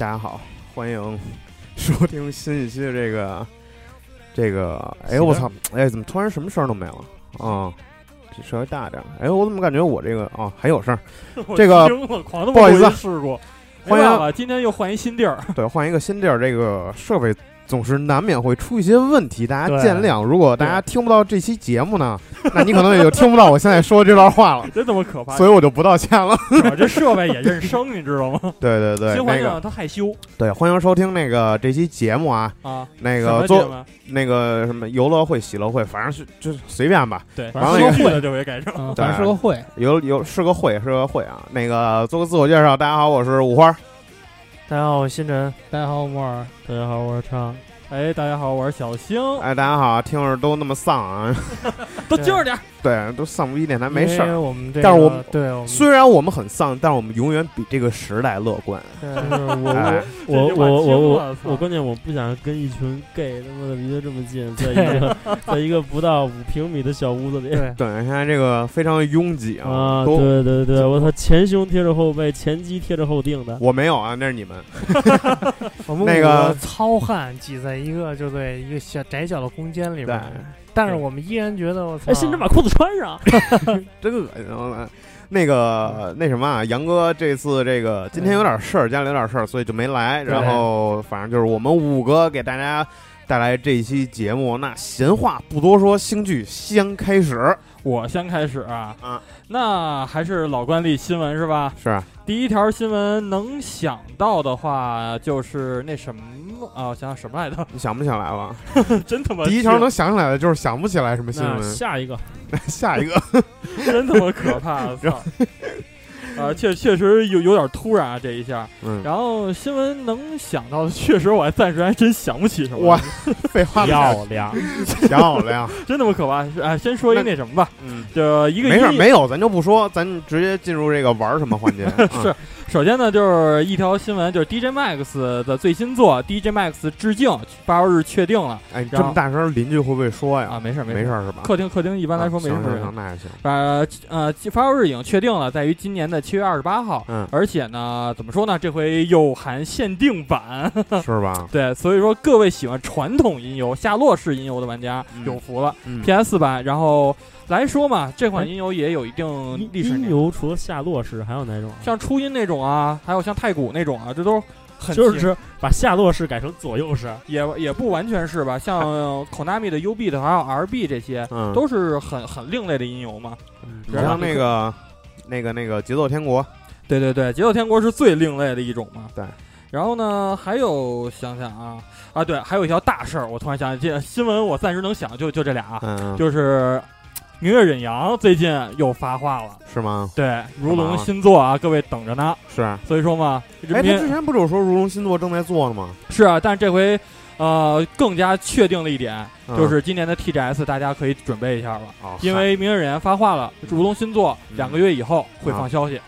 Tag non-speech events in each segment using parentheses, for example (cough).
大家好，欢迎 (laughs) 收听新一期的这个这个。哎，我操！哎，怎么突然什么声儿都没了啊？这稍微大点儿。哎，我怎么感觉我这个啊还有声儿？(laughs) 这个不好意思，试过。欢迎，今天又换一新地儿。对，换一个新地儿，这个设备。总是难免会出一些问题，大家见谅。如果大家听不到这期节目呢，(laughs) 那你可能也就听不到我现在说这段话了。真这么可怕？所以我就不道歉了。(laughs) 我这设备也认生，你知道吗？对对对，新环境他害羞。对，欢迎收听那个这期节目啊啊，那个做那个什么游乐会、喜乐会，反正是就随便吧。对，然后那个会就给改成，对，是个会，有有是个会，是个会啊。那个做个自我介绍，大家好，我是五花。大家好，我是新晨。大家好，我木耳。大家好，我是昌。哎，大家好，我是小星。哎，大家好，听着都那么丧啊，(laughs) 都揪着点。对，都丧不一电台没事儿。我们但是我们对，虽然我们很丧，但是我们永远比这个时代乐观。(laughs) 我我我我我我关键我不想跟一群 gay 他妈的离得这么近，在一个在一个不到五平米的小屋子里。对，现在这个非常拥挤啊。对对对，我操，前胸贴着后背，前肌贴着后腚的。我没有啊，那是你们。(laughs) 我们那个糙汉挤在。一个就在一个小窄小的空间里边，但是我们依然觉得我操！哎，现在把裤子穿上，(laughs) 真恶心！那个那什么啊，杨哥这次这个今天有点事儿，家里有点事儿，所以就没来。然后反正就是我们五个给大家带来这一期节目。那闲话不多说，星剧先开始。我先开始啊，啊，那还是老惯例，新闻是吧？是。第一条新闻能想到的话，就是那什么啊，我想想什么来着？你想不起来了？(laughs) 真他妈！第一条能想起来的就是想不起来什么新闻。下一个，(laughs) 下一个，(laughs) 真他妈可怕！我操！啊，确确实有有点突然啊，这一下。嗯。然后新闻能想到的，确实我还暂时还真想不起什么。哇，废话漂亮，漂亮，真他妈可怕？啊，先说一个那什么吧。嗯。就一个没事，没有咱就不说，咱直接进入这个玩什么环节。是。首先呢，就是一条新闻，就是 DJ Max 的最新作《DJ Max 致敬》发售日确定了。哎，这么大声，邻居会不会说呀？啊，没事没事是吧？客厅客厅一般来说没什么事。那也行。呃呃，发售日已经确定了，在于今年的七月二十八号。嗯。而且呢，怎么说呢？这回又含限定版，(laughs) 是吧？(laughs) 对，所以说各位喜欢传统音游、夏洛式音游的玩家有福了。PS 版，然后。来说嘛，这款音游也有一定历史。音游除了夏洛式，还有哪种？像初音那种啊，还有像太古那种啊，这都很就是把夏洛式改成左右式，也也不完全是吧？(laughs) 像 Konami 的 U B 的还有 R B 这些，都是很很另类的音游嘛。然后那个那个那个节奏天国，对对对，节奏天国是最另类的一种嘛。对。然后呢，还有想想啊啊，对，还有一条大事儿，我突然想起这新闻，我暂时能想就就这俩，就是。明月忍阳最近又发话了，是吗？对，如龙新作啊，各位等着呢。是，所以说嘛，哎，他之前不是有说如龙新作正在做呢吗？是啊，但是这回，呃，更加确定了一点，就是今年的 TGS 大家可以准备一下了，因为明月忍阳发话了，如龙新作两个月以后会放消息。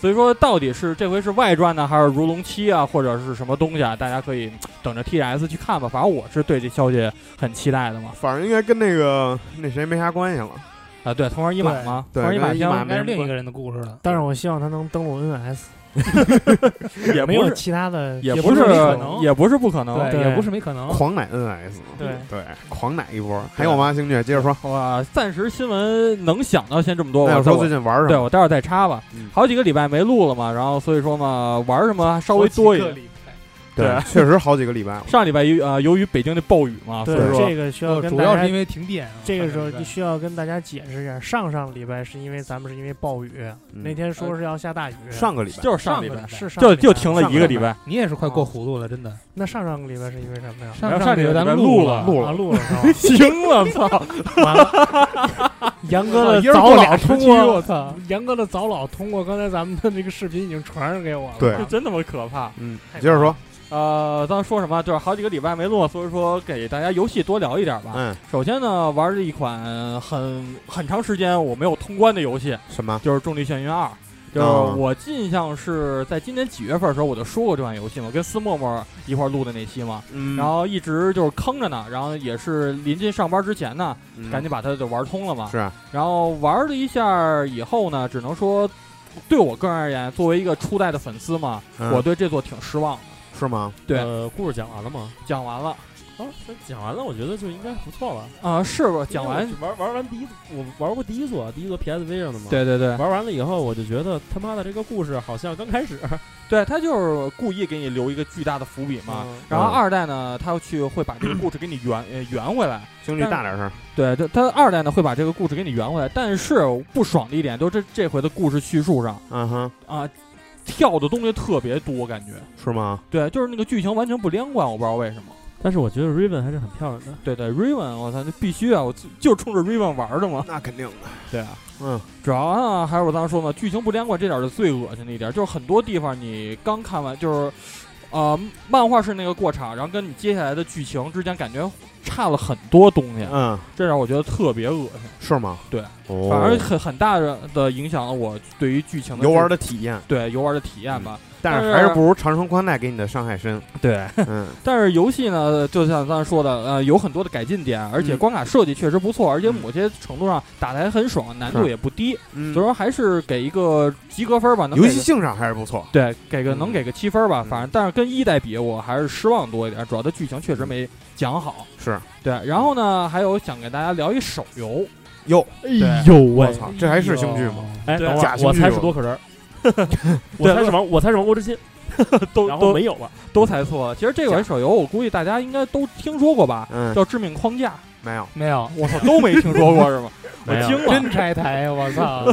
嗨。所以说，到底是这回是外传呢，还是如龙七啊，或者是什么东西啊？大家可以等着 T S 去看吧。反正我是对这消息很期待的嘛。反正应该跟那个那谁没啥关系了啊。对，同儿一马嘛，同儿一马应该是另一个人的故事了。但是我希望他能登陆 N S。(laughs) 也没有其他的，也不是可能，也不是不可能，也不是没可能。狂奶 NS，对对，狂奶一波。还有吗，星爵？接着说。哇，暂时新闻能想到先这么多。我说最近玩什么？对我待会儿再插吧。好几个礼拜没录了嘛，然后所以说嘛，玩什么稍微多一点。对，确实好几个礼拜。上礼拜由呃由于北京的暴雨嘛，对这个需要跟主要是因为停电。这个时候就需要跟大家解释一下，上上礼拜是因为咱们是因为暴雨，那天说是要下大雨。上个礼拜就是上个礼拜是上就就停了一个礼拜。你也是快过糊涂了，真的。那上上个礼拜是因为什么呀？上上礼拜咱们录了录了录了，行了，操！完了，(laughs) 杨哥的早老通过，我操！杨哥的早老通过刚才咱们的那个视频已经传上给我了，对，真他妈可怕。嗯，接着说。呃，刚说什么？就是好几个礼拜没录，所以说给大家游戏多聊一点吧。嗯，首先呢，玩了一款很很长时间我没有通关的游戏，什么？就是《重力眩晕二》。就是我印象是在今年几月份的时候我就说过这款游戏嘛，跟思默默一块录的那期嘛。嗯。然后一直就是坑着呢，然后也是临近上班之前呢，赶紧把它就玩通了嘛。是。然后玩了一下以后呢，只能说。对我个人而言，作为一个初代的粉丝嘛，我对这座挺失望的。是吗？对，呃，故事讲完了吗？讲完了。啊，讲完了，我觉得就应该不错了啊！是不讲完玩玩完第一，我玩过第一座，第一座 PSV 上的嘛。对对对，玩完了以后，我就觉得他妈的这个故事好像刚开始。(laughs) 对他就是故意给你留一个巨大的伏笔嘛。然后二代呢，他去会把这个故事给你圆圆回来，兄弟大点声。对，他他二代呢会把这个故事给你圆回来，但是不爽的一点就是这这回的故事叙述上，嗯哼啊，跳的东西特别多，感觉是吗？对，就是那个剧情完全不连贯，我不知道为什么。但是我觉得 Raven 还是很漂亮的。对对，Raven，我操，那必须啊！我就冲着 Raven 玩的嘛。那肯定的。对啊，嗯，主要啊还是我刚才说嘛，剧情不连贯，这点是最恶心的一点。就是很多地方你刚看完，就是，呃，漫画是那个过场，然后跟你接下来的剧情之间感觉差了很多东西。嗯，这让我觉得特别恶心。是吗？对，反而很很大的的影响了我对于剧情的游玩的体验。对，游玩的体验吧。但是还是不如长城宽带给你的伤害深。对，嗯。(laughs) 但是游戏呢，就像刚才说的，呃，有很多的改进点，而且关卡设计确实不错，而且某些程度上打的还很爽，难度也不低。所以说还是给一个及格分吧。游戏性上还是不错。对，给个能给个七分吧。反正但是跟一代比，我还是失望多一点。主要的剧情确实没讲好。是对。然后呢，还有想给大家聊一手游。哟，哎呦我操，这还是星剧吗？哎，等会儿，我猜是多可人。(laughs) 我猜是王，我猜是王国之心。(laughs) 都都没有了，(laughs) 都猜错了。其实这款手游，我估计大家应该都听说过吧？嗯，叫《致命框架》。没有，没有，我操，都没听说过是吗？我惊了，真拆台！我操，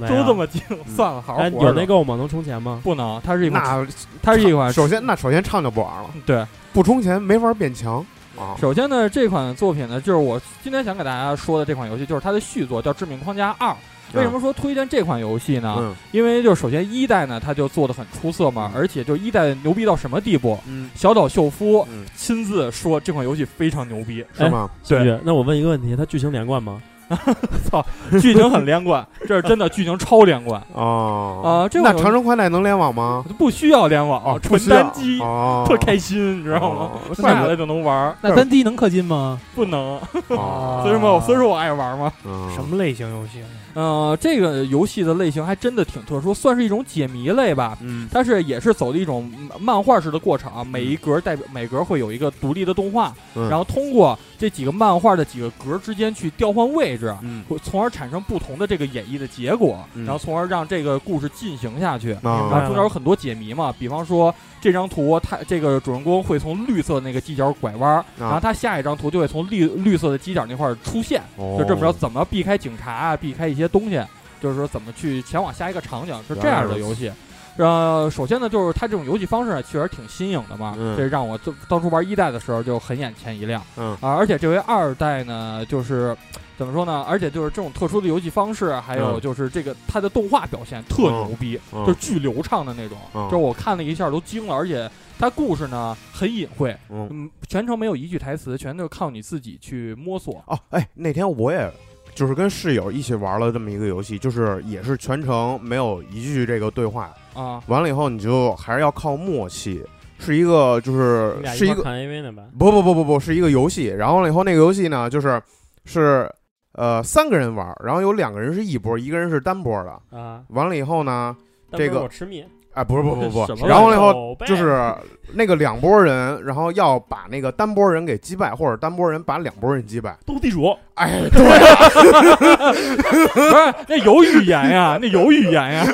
都这么精，算了，好好有内购吗？能充钱吗？不能，它是一那它是一款。首先，那首先唱就不玩了。对，不充钱没法变强啊。首先呢，这款作品呢，就是我今天想给大家说的这款游戏，就是它的续作，叫《致命框架二》。为什么说推荐这款游戏呢？因为就是首先一代呢，它就做的很出色嘛，而且就一代牛逼到什么地步？小岛秀夫亲自说这款游戏非常牛逼，是吗？对。那我问一个问题，它剧情连贯吗？(laughs) 操，剧情很连贯，这是真的，剧情超连贯哦啊！这那长城宽带能联网吗？不需要联网，纯单机，特开心，你知道吗？下来就能玩。那单机能氪金吗？不能。所以说，所以说我爱玩吗？什么类型游戏？呃，这个游戏的类型还真的挺特殊，算是一种解谜类吧。嗯，但是也是走的一种漫画式的过程，每一格代表每格会有一个独立的动画，然后通过这几个漫画的几个格之间去调换位置，嗯，从而产生不同的这个演绎的结果，然后从而让这个故事进行下去。然后中间有很多解谜嘛，比方说这张图，他这个主人公会从绿色那个犄角拐弯，然后他下一张图就会从绿绿色的犄角那块出现，就这么着怎么避开警察啊，避开一些。东西，就是说怎么去前往下一个场景，是这样的游戏。呃，首先呢，就是它这种游戏方式确实挺新颖的嘛，这让我当初玩一代的时候就很眼前一亮。嗯啊，而且这回二代呢，就是怎么说呢？而且就是这种特殊的游戏方式，还有就是这个它的动画表现特牛逼，就是巨流畅的那种。就是我看了一下都惊了，而且它故事呢很隐晦，嗯，全程没有一句台词，全都靠你自己去摸索。哦，哎，那天我也。就是跟室友一起玩了这么一个游戏，就是也是全程没有一句这个对话啊。完了以后，你就还是要靠默契，是一个就是是一个看 AV 呢吧？不不不不不是一个游戏。然后了以后那个游戏呢，就是是呃三个人玩，然后有两个人是一波，一个人是单波的啊。完了以后呢，这个我吃蜜。哎，不是不不不，(laughs) 然后了以后就是那个两拨人，然后要把那个单拨人给击败，或者单拨人把两拨人击败。斗地主，哎，(laughs) 对，不是那有语言呀，(laughs) 那有语言呀，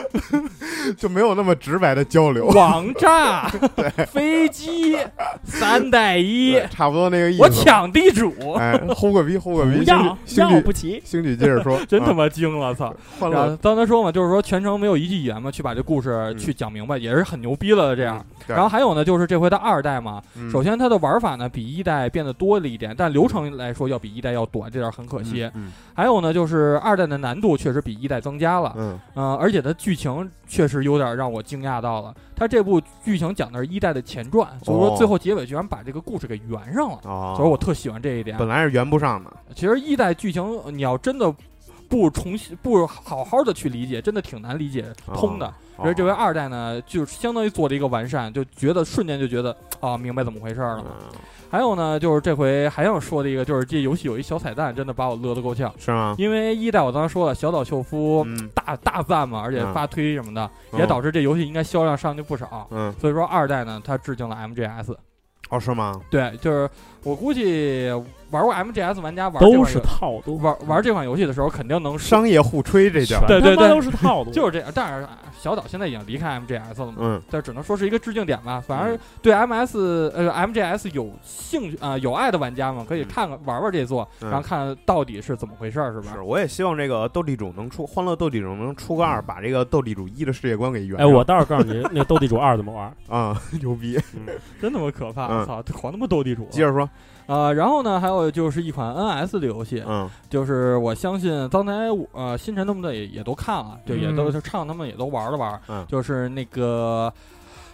就没有那么直白的交流。网炸，对，飞机，三带一，差不多那个意思。我抢地主，哎，呼个逼，呼个逼，要要不起。星举接着说，(laughs) 真他妈惊了，操！然后刚才说嘛，就是说全程没有一句语言嘛，去把这故事去讲。明白也是很牛逼了，这样。然后还有呢，就是这回的二代嘛，首先它的玩法呢比一代变得多了一点，但流程来说要比一代要短，这点很可惜。还有呢，就是二代的难度确实比一代增加了，嗯，而且它剧情确实有点让我惊讶到了。它这部剧情讲的是一代的前传，所以说最后结尾居然把这个故事给圆上了，所以我特喜欢这一点。本来是圆不上的，其实一代剧情你要真的。不重新不好好的去理解，真的挺难理解通的。所以这回二代呢，就相当于做了一个完善，就觉得瞬间就觉得啊，明白怎么回事了。还有呢，就是这回还想说的一个，就是这游戏有一小彩蛋，真的把我乐得够呛。是吗？因为一代我刚才说了，小岛秀夫大大赞嘛，而且发推什么的，也导致这游戏应该销量上去不少。嗯，所以说二代呢，它致敬了 MGS。哦，是吗？对，就是我估计。玩过 MGS 玩家玩都是套路，玩玩这款游戏的时候肯定能商业互吹这叫，对对对，都是套路，(laughs) 就是这样。但是小岛现在已经离开 MGS 了嘛，嗯，这只能说是一个致敬点吧。反正对 MS 呃 MGS 有兴趣啊有爱的玩家们可以看看玩玩这座，然后看到底是怎么回事，是吧？是，我也希望这个斗地主能出欢乐斗地主能出个二，把这个斗地主一的世界观给圆。哎，我倒是告诉你，那个斗地主二怎么玩 (laughs) 啊？牛逼，真他妈可怕！我操，狂他妈斗地主！接着说。呃，然后呢，还有就是一款 NS 的游戏，嗯，就是我相信刚才呃星辰他们的也也都看了，就也都是唱他们也都玩了玩，嗯，就是那个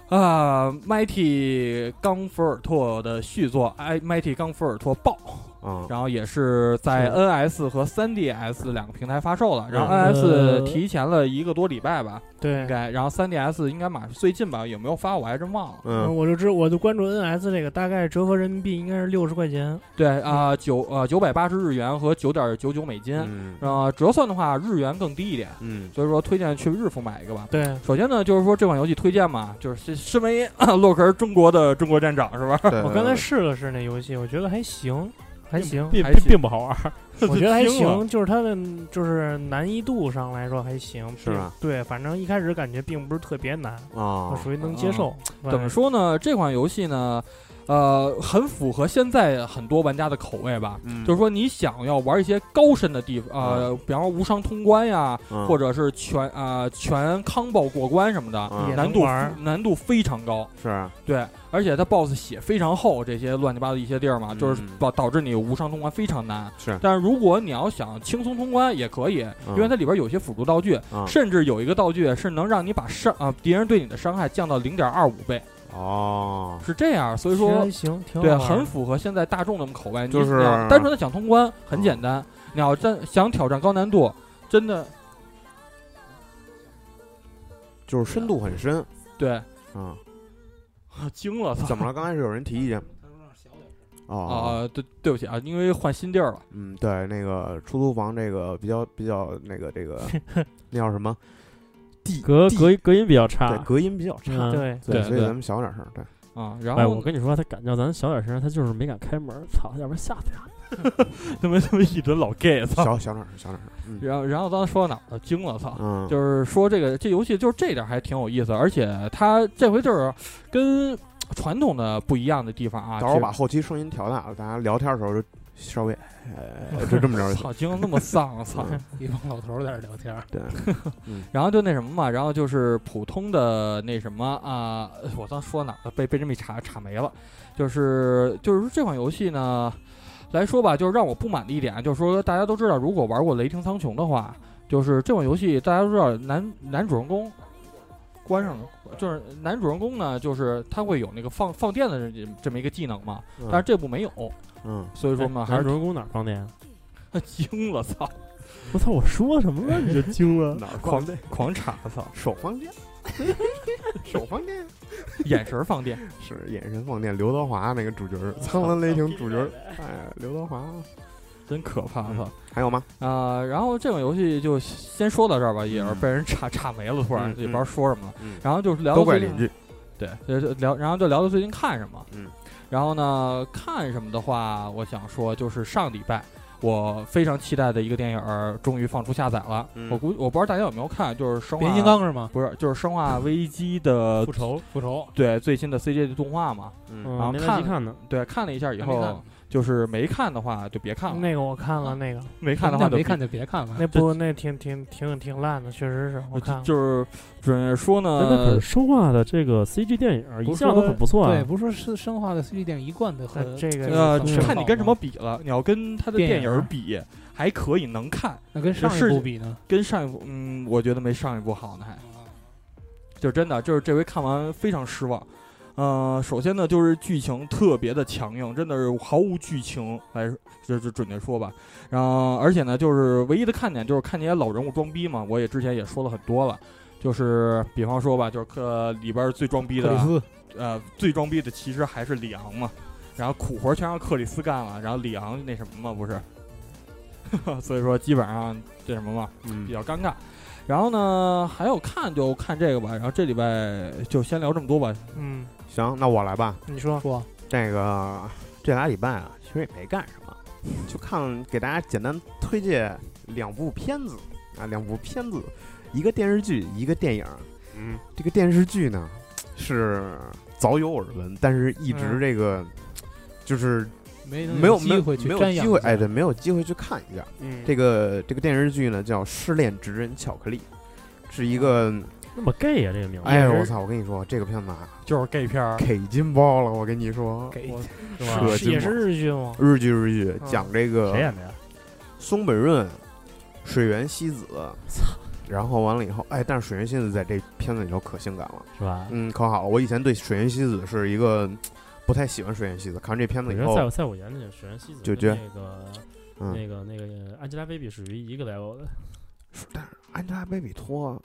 啊，Mighty 冈福尔托的续作，哎，Mighty 冈福尔托爆。嗯，然后也是在 NS 和 3DS 两个平台发售了，然后 NS 提前了一个多礼拜吧，对，应该，然后 3DS 应该马上最近吧，有没有发我还真忘了。嗯，我就知我就关注 NS 这个，大概折合人民币应该是六十块钱。对啊，九呃九百八十日元和九点九九美金，啊，折算的话日元更低一点，嗯，所以说推荐去日服买一个吧。对，首先呢，就是说这款游戏推荐嘛，就是身为洛克人中国的中国站长是吧？我刚才试了试那游戏，我觉得还行。还行，并并不好玩，(laughs) 我觉得还行，就是它的就是难易度上来说还行，是吧？对，反正一开始感觉并不是特别难啊，属于能接受。怎么说呢？这款游戏呢？呃，很符合现在很多玩家的口味吧，就是说你想要玩一些高深的地方，呃，比方说无伤通关呀，或者是全啊全 combo 过关什么的，难度难度非常高，是对，而且它 boss 血非常厚，这些乱七八糟一些地儿嘛，就是导导致你无伤通关非常难。是，但是如果你要想轻松通关也可以，因为它里边有些辅助道具，甚至有一个道具是能让你把伤啊敌人对你的伤害降到零点二五倍。哦，是这样，所以说行，对，很符合现在大众的口味。就是单纯的想通关很简单，你要真想挑战高难度，真的就是深度很深。对，嗯，惊了！怎么了？刚开始有人提意见。(laughs) 哦啊，对，对不起啊，因为换新地儿了。嗯，对，那个出租房这个比较比较那个这个 (laughs) 那叫什么？隔隔音隔音比较差，对，隔音比较差，对对，所以咱们小点声，对啊。然后我跟你说，他敢叫咱小点声，他就是没敢开门，操，要不然吓死 (laughs) 他。他们他们一直老 gay，操，小小点声，小点声。然后然后刚才说到哪了？惊了，操！嗯，就是说这个这游戏就是这点还挺有意思，而且他这回就是跟传统的不一样的地方啊。到时候把后期声音调大了，大家聊天的时候就。稍微，(laughs) 呃，就这么着。操，惊那么丧，(laughs) 操！一帮老头在这聊天。对，(laughs) 然后就那什么嘛，然后就是普通的那什么啊，我刚说哪了？被被这么一查查没了。就是就是这款游戏呢，来说吧，就是让我不满的一点，就是说大家都知道，如果玩过《雷霆苍穹》的话，就是这款游戏大家都知道，男男主人公关上了，就是男主人公呢，就是他会有那个放放电的这么一个技能嘛，但是这部没有。嗯，所以说嘛，还是主人公哪放电？(laughs) 惊了，操！我操，我说什么了你就惊了？(laughs) 哪狂狂插，操！手放电，(laughs) 手放电，眼神放电，是眼神放电。刘德华那个主角，苍蓝雷霆主角，哎，刘德华，真可怕，操！还有吗？啊，然后这款游戏就先说到这儿吧，也是被人 (laughs) 插插没了，突然也不知道说什么了。然后就是聊都怪邻居，对，聊，然后就聊到最近看什么，嗯。然后呢，看什么的话，我想说就是上礼拜我非常期待的一个电影终于放出下载了。我估我不知道大家有没有看，就是生化变形金刚是吗？不是，就是生化危机的 (laughs) 复仇复仇。对，最新的 CG 动画嘛。嗯，然后看看呢，对，看了一下以后。就是没看的话就别看了。那个我看了，那个没看的话没看就别看了。那部那挺挺挺挺烂的，确实是。我看就是准确说呢，那可是生化的这个 CG 电影一向都很不错啊。对，不是说是生化的 CG 电影一贯的很这个呃，看你跟什么比了。你要跟他的电影比，还可以能看。那跟上一部比呢？跟上一部，嗯，我觉得没上一部好呢，还。就真的就是这回看完非常失望。呃，首先呢，就是剧情特别的强硬，真的是毫无剧情来，这这准确说吧。然后，而且呢，就是唯一的看点就是看那些老人物装逼嘛。我也之前也说了很多了，就是比方说吧，就是克里边最装逼的，呃，最装逼的其实还是里昂嘛。然后苦活全让克里斯干了，然后里昂那什么嘛，不是？(laughs) 所以说基本上这什么嘛，比较尴尬。然后呢，还有看就看这个吧。然后这礼拜就先聊这么多吧。嗯。行，那我来吧。你说说这个这俩礼拜啊，其实也没干什么，就看给大家简单推荐两部片子啊，两部片子，一个电视剧，一个电影。嗯，这个电视剧呢是早有耳闻，但是一直这个就是没没有机会去没有机会哎，对，没有机会去看一下。嗯，这个这个电视剧呢叫《失恋职人巧克力》，是一个。那么 gay 啊，这个名字！哎，我操！我跟你说，这个片子啊，就是 gay 片给金包了！我跟你说，给是也是日剧吗？日剧，日剧，讲这个谁演的呀？松本润、水原希子。操！然后完了以后，哎，但是水原希子在这片子里头可性感了，是吧？嗯，可好了。我以前对水原希子是一个不太喜欢水原希子，看完这片子以后，在在我眼里，水原希子就觉得那个那个那个 Angelababy 属于一个 level 的，但是 Angelababy 脱。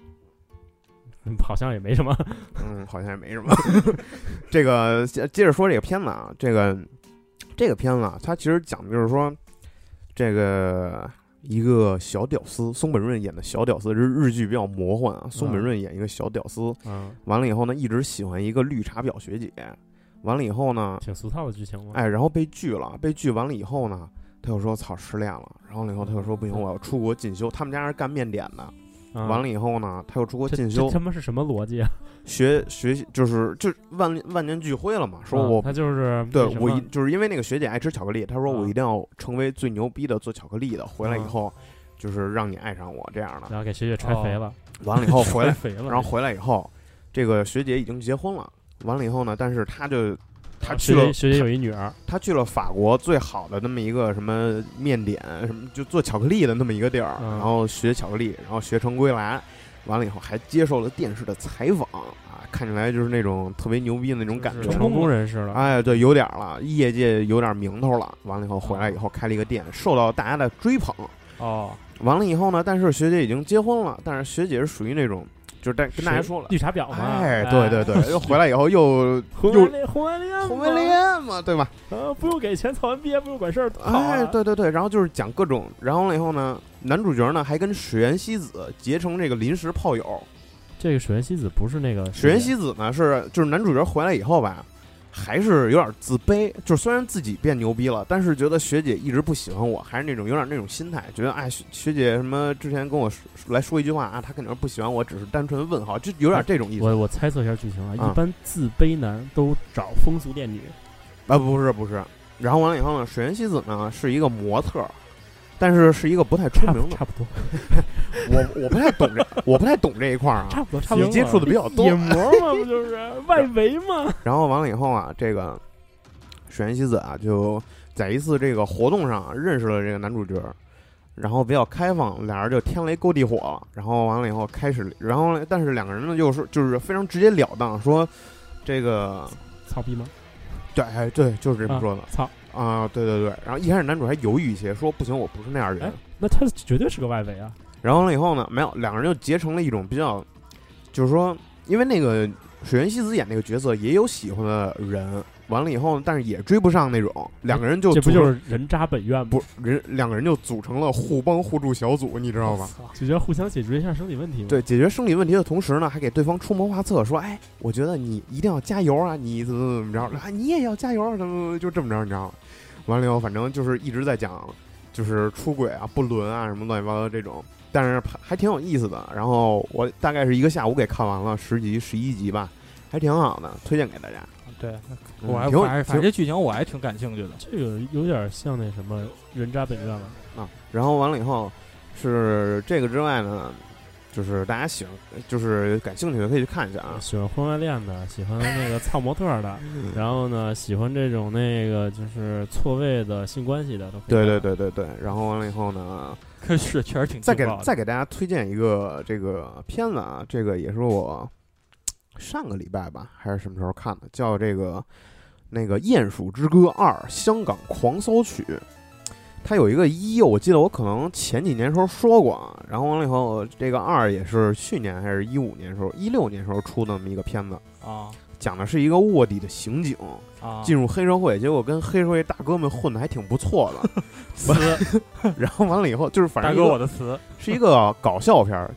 好像也没什么，(laughs) 嗯，好像也没什么。(laughs) 这个接接着说这个片子啊，这个这个片子啊，它其实讲的就是说，这个一个小屌丝，松本润演的小屌丝，日日剧比较魔幻啊。松本润演一个小屌丝，嗯，完了以后呢，一直喜欢一个绿茶婊学姐，完了以后呢，挺俗套的剧情嘛。哎，然后被拒了，被拒完了以后呢，他又说操失恋了，然后以后他又说不行，我要出国进修。他们家是干面点的。完了以后呢，他又出国进修。他妈是什么逻辑啊？(laughs) 学学习就是就万万念俱灰了嘛。说我他就是对我一就是因为那个学姐爱吃巧克力，他说我一定要成为最牛逼的做巧克力的。回来以后就是让你爱上我这样的。然后给学姐踹肥了。完了以后回来 (laughs) 肥了。然后回来以后，这个学姐已经结婚了。完了以后呢，但是他就。他去了，学姐有一女儿。他去了法国最好的那么一个什么面点，什么就做巧克力的那么一个地儿，然后学巧克力，然后学成归来，完了以后还接受了电视的采访啊，看起来就是那种特别牛逼的那种感觉，成功人士了。哎，对，有点了，业界有点名头了。完了以后回来以后开了一个店，受到大家的追捧。哦，完了以后呢，但是学姐已经结婚了，但是学姐是属于那种。就是跟跟大家说了，绿茶婊嘛，哎，对对对，又回来以后又 (laughs) 又红外恋，红外恋嘛，对吧？呃，不用给钱，草完毕业不用管事儿，哎，对对对，然后就是讲各种，然后了以后呢，男主角呢还跟水原希子结成这个临时炮友。这个水原希子不是那个水原希子呢，是就是男主角回来以后吧。还是有点自卑，就是虽然自己变牛逼了，但是觉得学姐一直不喜欢我，还是那种有点那种心态，觉得哎学姐什么之前跟我来说一句话啊，她肯定是不喜欢我，只是单纯问好，就有点这种意思。我我猜测一下剧情啊，一般自卑男都找风俗店女，啊不是不是，然后完了以后呢，水原希子呢是一个模特。但是是一个不太出名的，差不多。(laughs) 我我不太懂这，我不太懂这一块儿啊。差不多，差不多。你接触的比较多。野模嘛，不就是外围嘛？(laughs) 然后完了以后啊，这个水原希子啊，就在一次这个活动上认识了这个男主角，然后比较开放，俩人就天雷勾地火。然后完了以后开始，然后但是两个人呢，就是就是非常直截了当说，这个操逼吗？对，对，就是这么说的。操。啊，对对对，然后一开始男主还犹豫一些，说不行，我不是那样人。那他绝对是个外围啊。然后完了以后呢，没有，两个人就结成了一种比较，就是说，因为那个水原希子演那个角色也有喜欢的人。完了以后，但是也追不上那种，两个人就这不就是人渣本愿吗？不，人两个人就组成了互帮互助小组，你知道吗？就觉得互相解决一下生理问题。对，解决生理问题的同时呢，还给对方出谋划策，说：“哎，我觉得你一定要加油啊，你怎么怎么着？啊，你也要加油啊，怎么就这么着？你知道吗？”完了以后，反正就是一直在讲，就是出轨啊、不伦啊什么乱七八糟这种，但是还挺有意思的。然后我大概是一个下午给看完了十集、十一集吧，还挺好的，推荐给大家。对，我还反正这剧情我还挺感兴趣的。这个有点像那什么人渣本愿了啊。然后完了以后，是这个之外呢，就是大家喜欢，就是感兴趣的可以去看一下啊。喜欢婚外恋的，喜欢那个 (laughs) 操模特的，然后呢，喜欢这种那个就是错位的性关系的，都对对对对对。然后完了以后呢，是确实挺再给再给大家推荐一个这个片子啊，这个也是我。上个礼拜吧，还是什么时候看的？叫这个那个《鼹鼠之歌二：香港狂骚曲》。它有一个一，我记得我可能前几年时候说过啊，然后完了以后，这个二也是去年还是一五年时候，一六年时候出的那么一个片子。啊，讲的是一个卧底的刑警啊，进入黑社会，结果跟黑社会大哥们混的还挺不错的，(laughs) 词，(laughs) 然后完了以后就是反正大哥我的词。是一个搞笑片儿，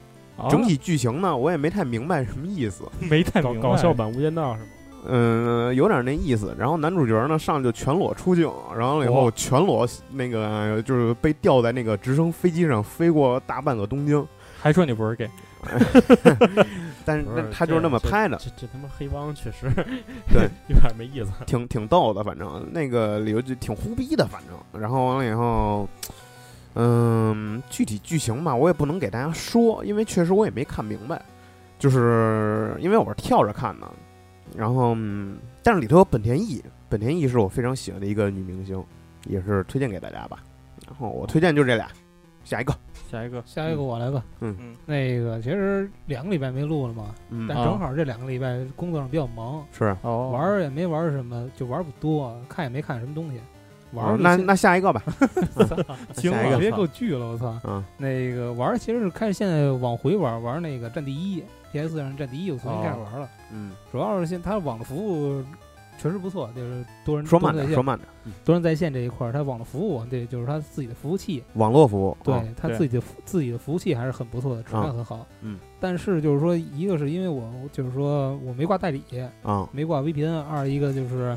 整体剧情呢我也没太明白什么意思，(laughs) 没太搞搞笑版《无间道》是吗？嗯，有点那意思。然后男主角呢，上就全裸出镜，然后以后全裸那个就是被吊在那个直升飞机上飞过大半个东京，还说你不是 gay，(laughs) 但是他就是那么拍的。这这他妈黑帮确实对。(laughs) 有点没意思，挺挺逗的，反正。那个理由就挺胡逼的，反正。然后完了以后，嗯，具体剧情吧，我也不能给大家说，因为确实我也没看明白，就是因为我是跳着看的。然后，嗯，但是里头有本田翼，本田翼是我非常喜欢的一个女明星，也是推荐给大家吧。然后我推荐就这俩，下一个，下一个，下一个我来吧。嗯嗯，那个其实两个礼拜没录了嘛，嗯，但正好这两个礼拜工作上比较忙，是哦，玩也没玩什么，就玩不多，看也没看什么东西。玩那那下一个吧 (laughs) (laughs) 行下一个别给我拒了，我操！嗯，那个玩其实是开始现在往回玩，玩那个战地一，PS 上战地一我重新开始玩了。嗯，主要是现它网络服务确实不错，就是多人说慢点，说慢点，多人在线这一块儿，它网络服务对，就是它自己的服务器，网络服务，对它自己的自己的服务器还是很不错的，质量很好。嗯，但是就是说，一个是因为我就是说我没挂代理啊，没挂 VPN，二一个就是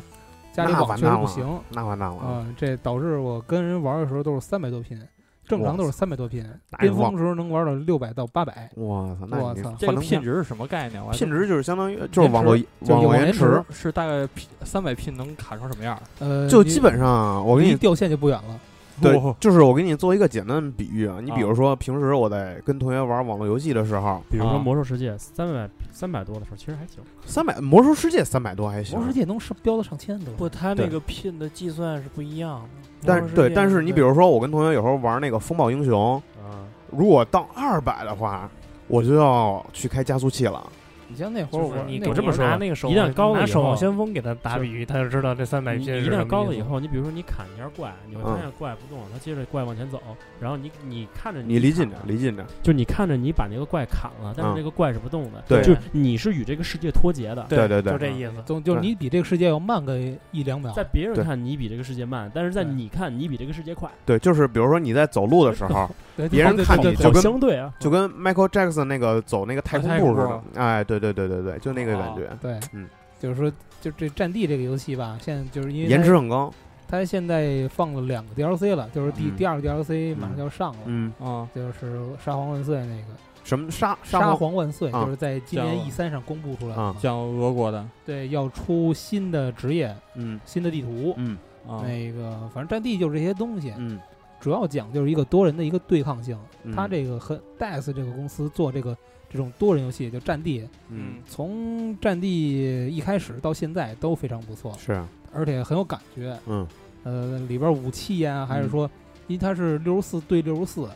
家里网确实不行，那完蛋了啊，这导致我跟人玩的时候都是三百多频。正常都是三百多频，巅峰时候能玩到六百到八百。我操！我操！这个频值是什么概念？频值就是相当于就是网络网络延迟，是大概三百频能卡成什么样？呃，就基本上我给你掉线就不远了。(laughs) 对，就是我给你做一个简单的比喻啊，你比如说平时我在跟同学玩网络游戏的时候，比如说魔兽世界三百三百多的时候，其实还行。三百魔兽世界三百多还行，魔兽世界能上标的上千多。不，它那个拼的计算是不一样的。但对，但是你比如说我跟同学有时候玩那个风暴英雄，啊，如果到二百的话，我就要去开加速器了。你像那会儿我你我这么说，拿那个手一旦高了拿守望先锋给他打比喻，他就知道这三百 P 一旦高了以后，你比如说你砍一下怪，你会发现怪不动，他接着怪往前走，然后你你看着你离近点，离近点，就你看着你把那个怪砍了，但是那个怪是不动的，对，就你是与这个世界脱节的，对对对，就这意思。就是你比这个世界要慢个一两秒，在别人看你比这个世界慢，但是在你看你比这个世界快。对，就是比如说你在走路的时候，(laughs) 别人看你就跟相对啊，就跟 Michael Jackson 那个走那个太空步似的，哎，对对对对对，就那个感觉。对，嗯，就是说，就这战地这个游戏吧，现在就是因为颜值很高，它现在放了两个 DLC 了，就是第第二个 DLC 马上就要上了，嗯啊，就是沙皇万岁那个。什么沙沙皇万岁，就是在今年 E 三上公布出来的，讲俄国的，对，要出新的职业，嗯，新的地图，嗯，那个反正战地就是这些东西，嗯，主要讲就是一个多人的一个对抗性。嗯他这个和 DICE 这个公司做这个这种多人游戏，就战地，嗯，从战地一开始到现在都非常不错，是，而且很有感觉，嗯，呃，里边武器呀，还是说，因为它是六十四对六十四，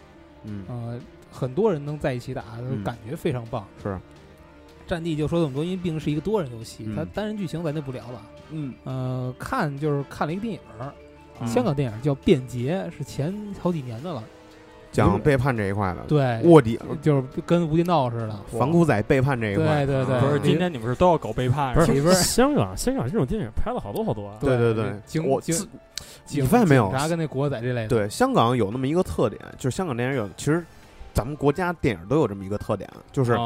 嗯，呃。很多人能在一起打，感觉非常棒。是，战地就说这么多，因为毕竟是一个多人游戏，它单人剧情咱就不聊了。嗯，呃，看就是看了一个电影，香港电影叫《变节》，是前好几年的了，讲背叛这一块的。对，卧底就是跟《无间道》似的，反骨仔背叛这一块。对对对，不是今天你们是都要搞背叛？不是里边香港香港这种电影拍了好多好多。对对对，我警你发现没有？啥跟那国仔这类的。对，香港有那么一个特点，就是香港电影有其实。咱们国家电影都有这么一个特点，就是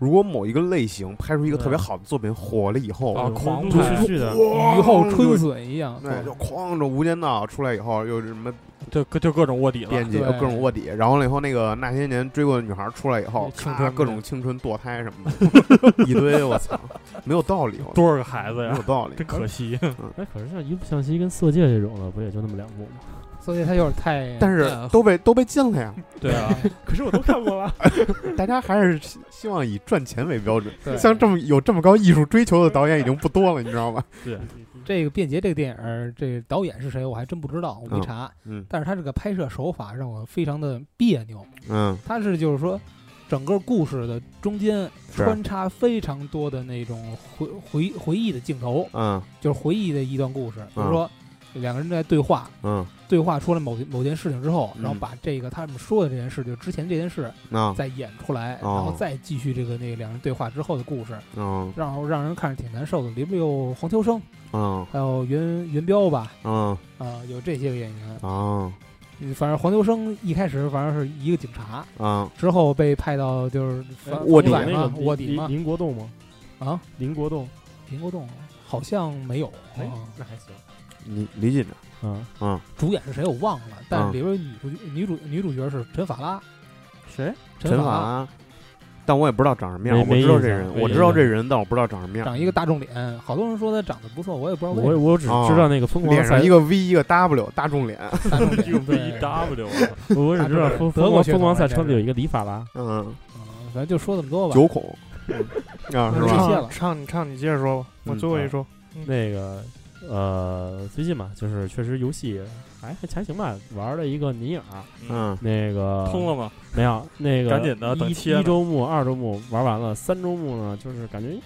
如果某一个类型拍出一个特别好的作品火了以后，啊，狂陆续续的雨后春笋一样，对，就哐着《无间道》出来以后，又什么就就各种卧底了，编辑各种卧底，然后了以后那个那些年追过的女孩出来以后，咔各种青春堕胎什么的，一堆，(laughs) 我操，没有道理，多少个孩子呀，没有道理，真可惜。哎，可是像一部象棋跟色戒这种的，不也就那么两部吗？所以他有点太，(laughs) 但是都被都被禁了呀。(laughs) 对啊，(laughs) 可是我都看过了。大家还是希望以赚钱为标准。像这么有这么高艺术追求的导演已经不多了，你知道吗？对，这个《便捷》这个电影，这个导演是谁，我还真不知道，我没查。嗯，但是他这个拍摄手法让我非常的别扭。嗯，他是就是说，整个故事的中间穿插非常多的那种回回回忆的镜头，嗯，就是回忆的一段故事，比如说两个人在对话，嗯，对话出了某某件事情之后，然后把这个他们说的这件事，就之前这件事，再演出来，然后再继续这个那个两人对话之后的故事，嗯，然后让人看着挺难受的。里面有黄秋生，嗯，还有袁袁彪吧，嗯，啊，有这些个演员，啊。反正黄秋生一开始反正是一个警察啊，之后被派到就是卧底嘛，卧底嘛。林国栋吗？啊，林国栋，林国栋好像没有。哎，那还行。李李锦的，嗯嗯，主演是谁我忘了，但是里边女主女主女主角是陈法拉。谁？陈法拉。但我也不知道长什么样，我知道这人，我知道这人，但我不知道长什么样。长一个大众脸，好多人说他长得不错，我也不知道。我我只知道那个疯狂脸上一个 V 一个 W 大众脸，大众脸 (laughs) V W。我只知道疯狂疯狂赛车里有一个李法拉，嗯，反正就说这么多吧。九孔啊，是吧？唱你唱你接着说吧，我最后一说那个。呃，最近嘛，就是确实游戏还还行吧，玩了一个尼尔，嗯，那个通了吗？没有，(laughs) 那个赶紧的，一一周目、二周目玩完了，三周目呢，就是感觉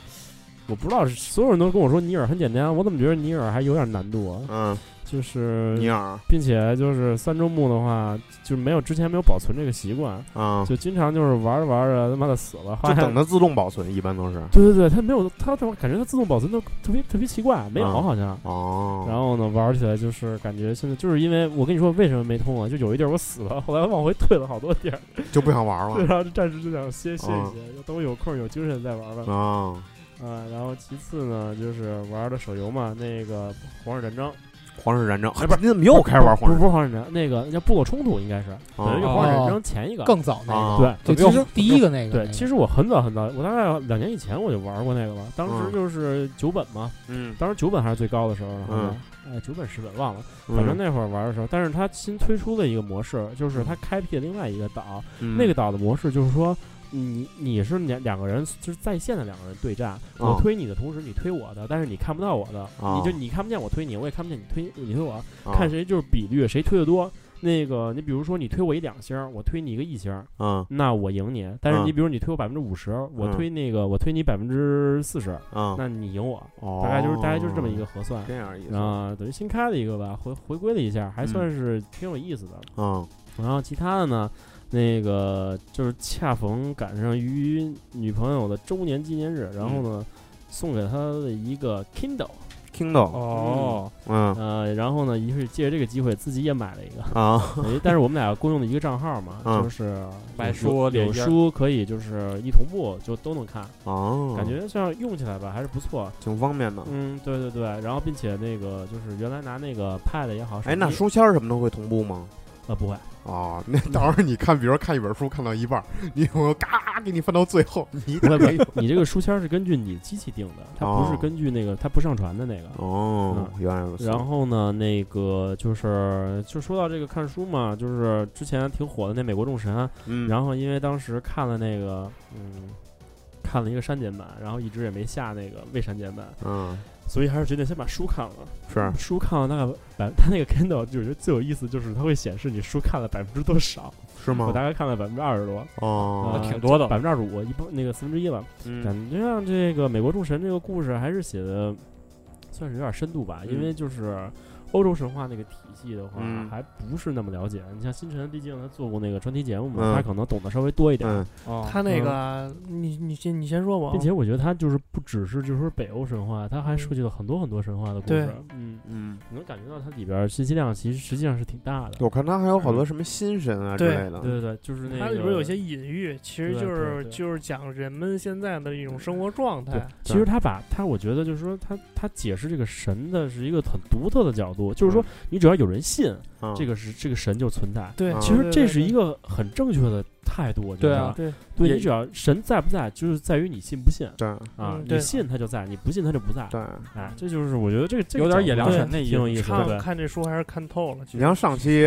我不知道，所有人都跟我说尼尔很简单，我怎么觉得尼尔还有点难度啊？嗯。就是尼尔，并且就是三周目的话，就没有之前没有保存这个习惯啊，就经常就是玩着玩着他妈的死了，就等它自动保存，一般都是。对对对，它没有，它怎么感觉它自动保存都特别特别奇怪，没有好像。哦。然后呢，玩起来就是感觉现在就是因为我跟你说为什么没通啊？就有一地儿我死了，后来往回退了好多地儿，就不想玩了。(laughs) 对，然后暂时就想歇歇一歇，等我有空有精神再玩吧。啊啊，然后其次呢，就是玩的手游嘛，那个《皇室战争》。皇室战争，哎，不是，你怎么又开始玩皇室？不是皇室战争，那个叫部落冲突，应该是等于皇室战争前一个，更早那个。对，就其实第一个那个，对，其实我很早很早，我大概两年以前我就玩过那个了。当时就是九本嘛，嗯，当时九本还是最高的时候，嗯，哎，九本十本忘了，反正那会儿玩的时候，但是他新推出的一个模式，就是他开辟了另外一个岛，那个岛的模式就是说。你你是两两个人就是在线的两个人对战，我推你的同时你推我的，但是你看不到我的，你就你看不见我推你，我也看不见你推你推我，看谁就是比率谁推的多。那个你比如说你推我一两星，我推你一个一星，嗯，那我赢你。但是你比如你推我百分之五十，我推那个我推你百分之四十，嗯，那你赢我。大概就是大概就是这么一个核算，这样意思啊，等于新开了一个吧，回回归了一下，还算是挺有意思的。嗯，然后其他的呢？那个就是恰逢赶上于女朋友的周年纪念日，然后呢，送给她的一个 Kindle，Kindle 哦，嗯。呃，然后呢，于是借着这个机会自己也买了一个啊，但是我们俩共用的一个账号嘛，就是买书有书可以就是一同步就都能看哦，感觉像用起来吧还是不错，挺方便的，嗯，对对对，然后并且那个就是原来拿那个 Pad 也好，哎，那书签什么的会同步吗？呃，不会。哦，(laughs) 那到时候你看，比如说看一本书，看到一半，你我嘎给你翻到最后，你没有，你这个书签是根据你机器定的，它不是根据那个它不上传的那个。哦，原来如此。然后呢，那个就是就说到这个看书嘛，就是之前挺火的那《美国众神》，嗯，然后因为当时看了那个，嗯，看了一个删减版，然后一直也没下那个未删减版，嗯。所以还是决定先把书看了。是书看了大概百，(laughs) 他那个 Kindle 就是最有意思，就是它会显示你书看了百分之多少。是吗？我大概看了百分之二十多。哦，挺多的，百分之二十五，一般那个四分之一吧。感觉上这个美国众神这个故事还是写的算是有点深度吧，因为就是欧洲神话那个体系的话，还不是那么了解。你像星辰，毕竟他做过那个专题节目嘛，他可能懂得稍微多一点。哦，他那个，你你先你先说吧。并且我觉得他就是不只是就是说北欧神话，他还涉及了很多很多神话的故事。嗯嗯，你能感觉到它里边信息量其实实际上是挺大的。我看他还有好多什么新神啊之类的。对对对，就是那它里边有些隐喻，其实就是就是讲人们现在的一种生活状态。其实他把他，我觉得就是说他他解释这个神的是一个很独特的角度，就是说你只要有人信。这个是这个神就存在，对，其实这是一个很正确的态度，对啊，对，对你只要神在不在，就是在于你信不信，对。啊，你信他就在，你不信他就不在，对，哎，这就是我觉得这个有点野良神那挺有意思，看看这书还是看透了。你像上期。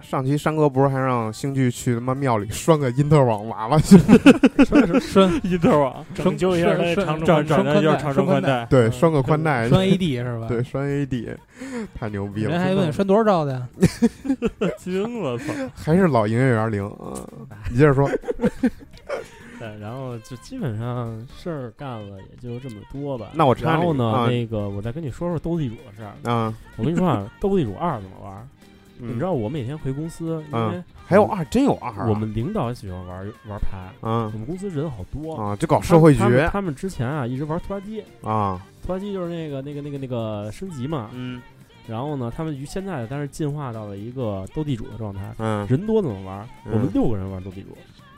上期山哥不是还让星聚去他妈庙里拴个因特网娃娃去？(laughs) 拴拴 (laughs) 因特网，拯救一下长长长长长宽带，对，拴个宽带，拴 AD 是吧？对，拴 AD，太牛逼了！人还问拴多少兆的？惊了，操！还是老营业员零啊！你接着说。对，然后就基本上事儿干了也就这么多吧。那我然后呢，那个我再跟你说说斗地主的事儿啊。我跟你说啊，斗地主二怎么玩？你知道我每天回公司，因为还有二，真有二。我们领导也喜欢玩玩牌，嗯，我们公司人好多啊，就搞社会局。他们之前啊一直玩拖拉机啊，拖拉机就是那个那个那个那个升级嘛，嗯。然后呢，他们于现在但是进化到了一个斗地主的状态，嗯，人多怎么玩？我们六个人玩斗地主。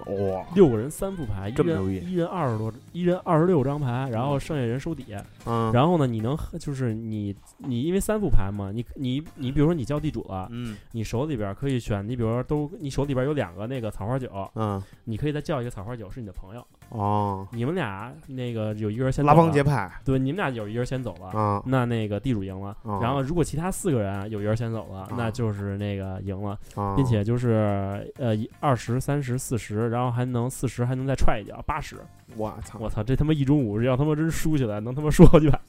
哇，六个人三副牌，一人一人二十多，一人二十六张牌，然后剩下人收底。嗯，然后呢，你能就是你你因为三副牌嘛，你你你比如说你叫地主了，嗯，你手里边可以选，你比如说都你手里边有两个那个草花酒，嗯，你可以再叫一个草花酒是你的朋友。哦，你们俩那个有一个人先拉帮结派，对，你们俩有一个人先走了，啊，那那个地主赢了。然后如果其他四个人有一个人先走了，那就是那个赢了，并且就是呃二十三十四十，然后还能四十还能再踹一脚八十。我操！我操！这他妈一中午要他妈真输起来，(laughs) 能他妈输好几百，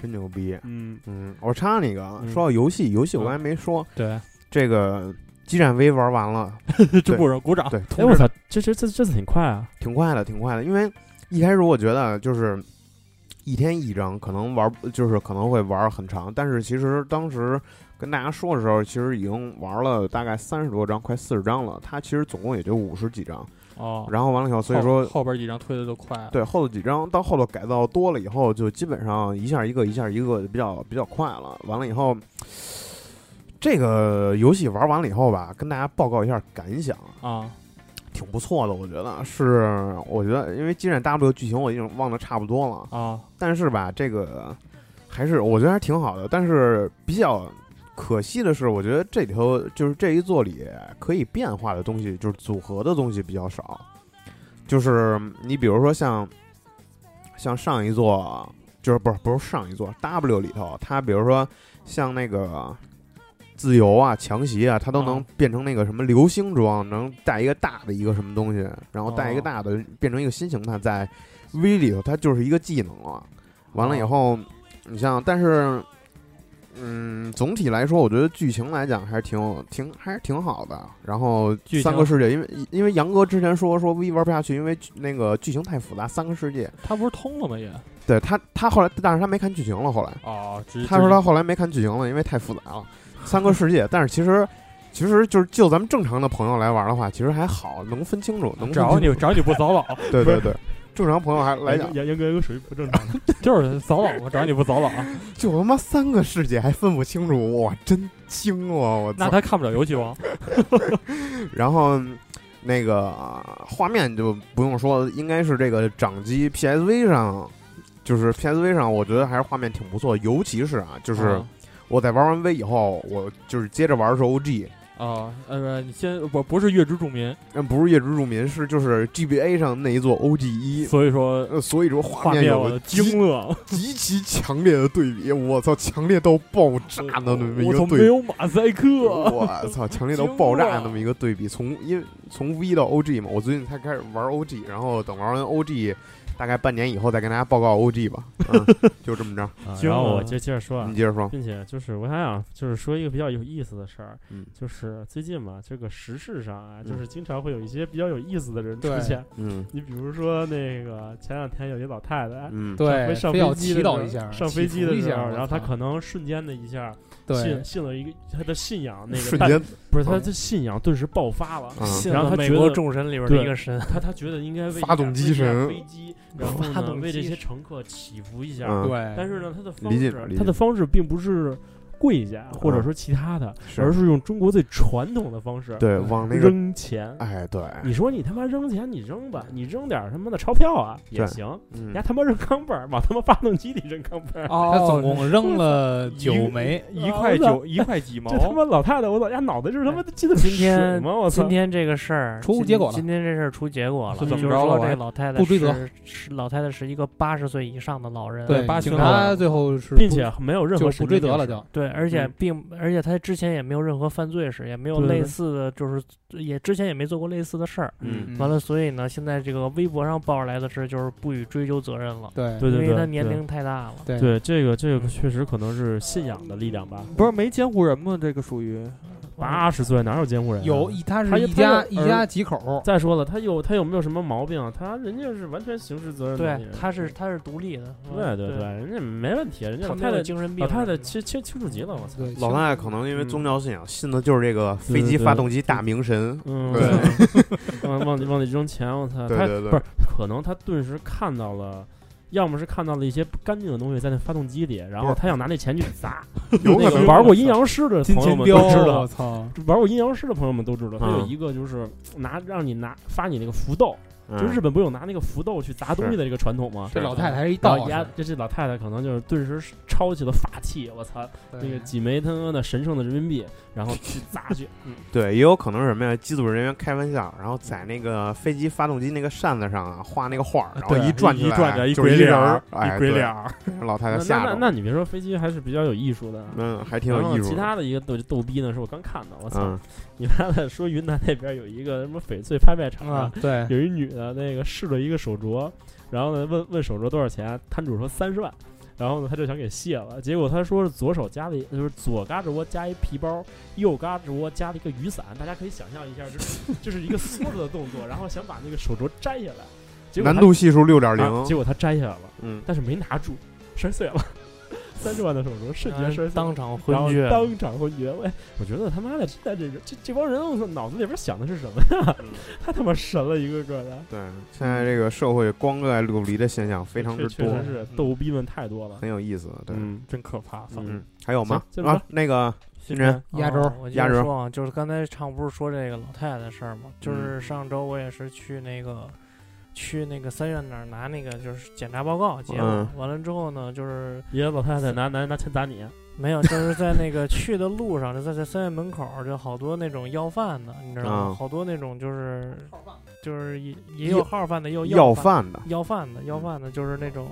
真牛逼！嗯嗯，我插你一个，说到游戏，游戏我还没说，对这个。激战 V 玩完了，(laughs) 中国人鼓掌。对，哎我操，这这这这次挺快啊，挺快的，挺快的。因为一开始我觉得就是一天一张，可能玩就是可能会玩很长。但是其实当时跟大家说的时候，其实已经玩了大概三十多张，快四十张了。它其实总共也就五十几张哦。然后完了以后，所以说后边几张推的都快。对，后头几张到后头改造多了以后，就基本上一下一个，一下一个，比较比较快了。完了以后。这个游戏玩完了以后吧，跟大家报告一下感想。啊，挺不错的，我觉得。是，我觉得因为《激战 W》剧情我已经忘得差不多了。啊，但是吧，这个还是我觉得还挺好的，但是比较可惜的是，我觉得这里头就是这一座里可以变化的东西，就是组合的东西比较少，就是你比如说像像上一座，就是不是不是上一座 W 里头，它比如说像那个。自由啊，强袭啊，它都能变成那个什么流星装，能带一个大的一个什么东西，然后带一个大的变成一个新形态，在 V 里头它就是一个技能了。完了以后，你像，但是，嗯，总体来说，我觉得剧情来讲还是挺挺还是挺好的。然后三个世界，因为因为杨哥之前说说 V 玩不下去，因为那个剧情太复杂，三个世界他不是通了吗？也对他他后来，但是他没看剧情了。后来哦，他说他后来没看剧情了，因为太复杂了。三个世界，但是其实，其实就是就咱们正常的朋友来玩的话，其实还好，能分清楚。能只要你只要你不早老，对对对，正常朋友还来讲，严严哥属于不正常的，(laughs) 就是早老嘛，只要你不早老，就他妈三个世界还分不清楚，哇，真惊哦！我那他看不了游戏王。(laughs) (laughs) 然后那个画面就不用说，应该是这个掌机 PSV 上，就是 PSV 上，我觉得还是画面挺不错，尤其是啊，就是。我在玩完 V 以后，我就是接着玩的是 OG 啊，呃，你先不不是月之住民，嗯，不是月之住民，是就是 GBA 上那一座 OG 一，所以说，所以说画面有个惊了，极其强烈的对比，我操，强烈到爆炸的那么一个 (laughs) 对比，没有马赛克，我操，强烈到爆炸那么一个对比，从因为从 V 到 OG 嘛，我最近才开始玩 OG，然后等玩完 OG。大概半年以后再跟大家报告 OG 吧，(laughs) 就这么着。然后我接接着说，你接着说，并且就是我想想，就是说一个比较有意思的事儿，就是最近嘛，这个时事上啊，就是经常会有一些比较有意思的人出现。嗯，你比如说那个前两天有一老太太，嗯，对，上飞机祈祷一下，上飞机的时候，然后她可能瞬间的一下。信信了一个她的信仰，那个瞬间不是她的信仰顿时爆发了，然后他美国众神里边的一个神，她她觉得应该为发动机神飞机，然后呢为这些乘客祈福一下，对，但是呢他的方式他的方式并不是。跪下，或者说其他的，而是用中国最传统的方式，对，往那个扔钱。哎，对，你说你他妈扔钱，你扔吧，你扔点他妈的钞票啊也行。人家他妈扔钢镚儿，往他妈发动机里扔钢镚儿。他总共扔了 (laughs) 九枚，一块九，一块几毛。这他妈老太太，我老家脑袋就是他妈的记得今天吗？我操！今天这个事儿出结果了。今天这事儿出结果了，怎么着了？这老太太不追责，是老太太是一个八十岁以上的老人。对，警察最后是，并且没有任何不追责了，就对，而且并。而且他之前也没有任何犯罪史，也没有类似的就是也之前也没做过类似的事儿。嗯，完了，所以呢，现在这个微博上爆出来的事就是不予追究责任了。对，对对，因为他年龄太大了。对，这个这个确实可能是信仰的力量吧。不是没监护人吗？这个属于八十岁哪有监护人？有，他是一家一家几口。再说了，他有他有没有什么毛病？他人家是完全刑事责任。对，他是他是独立的。对对对，人家没问题，人家老太太精神病，老太太清清清楚极了，我操！老太太可能因为宗教信仰，信的就是这个飞机发动机大明神。嗯，对，忘忘记忘记扔钱，我操！对对对，不是，可能他顿时看到了。要么是看到了一些不干净的东西在那发动机里，然后他想拿那钱去砸。(laughs) 有可能玩过阴阳师的朋友们都知道，我操！玩过阴阳师的朋友们都知道，他有一个就是拿让你拿发你那个符豆。就日本不有拿那个福豆去砸东西的这个传统吗？这老太太是一道士，这这老太太可能就是顿时抄起了法器，我操，那个几枚他妈的神圣的人民币，然后去 (laughs) 砸去。嗯，对，也有可能是什么呀？机组人员开玩笑，然后在那个飞机发动机那个扇子上啊画那个画，然后一转一转着一鬼脸儿，一鬼脸儿，(laughs) 老太太吓着。那那你别说飞机还是比较有艺术的，嗯，还挺有艺术。其他的一个逗逗逼呢，是我刚看到，我操。你刚才说云南那边有一个什么翡翠拍卖场啊？对，有一女的，那个试了一个手镯，然后呢问问手镯多少钱，摊主说三十万，然后呢他就想给卸了，结果他说是左手加了一，就是左胳肢窝加一皮包，右胳肢窝加了一个雨伞，大家可以想象一下，就是就是一个缩着的动作，然后想把那个手镯摘下来，结果难度系数六点零，结果他摘下来了，嗯，但是没拿住，摔碎了。三十万的手镯瞬间摔，当场昏厥，当场昏厥。喂，我觉得他妈的现在这个这这帮人，我操，脑子里边想的是什么呀？(laughs) 太他妈神了，一个个的。对，现在这个社会光怪陆离的现象非常之多，确实是逗逼们太多了，很有意思。对，真可怕。嗯，还有吗？啊，那个新人压轴，压轴说，就是刚才唱不是说这个老太太的事儿吗？就是上周我也是去那个。去那个三院那儿拿那个就是检查报告，结果完了之后呢，就是爷爷老太太拿拿拿钱砸你，没有，就是在那个去的路上，就在在三院门口，就好多那种要饭的，你知道吗？好多那种就是就是也也有号饭的，又要饭的，要饭的，要饭的，就是那种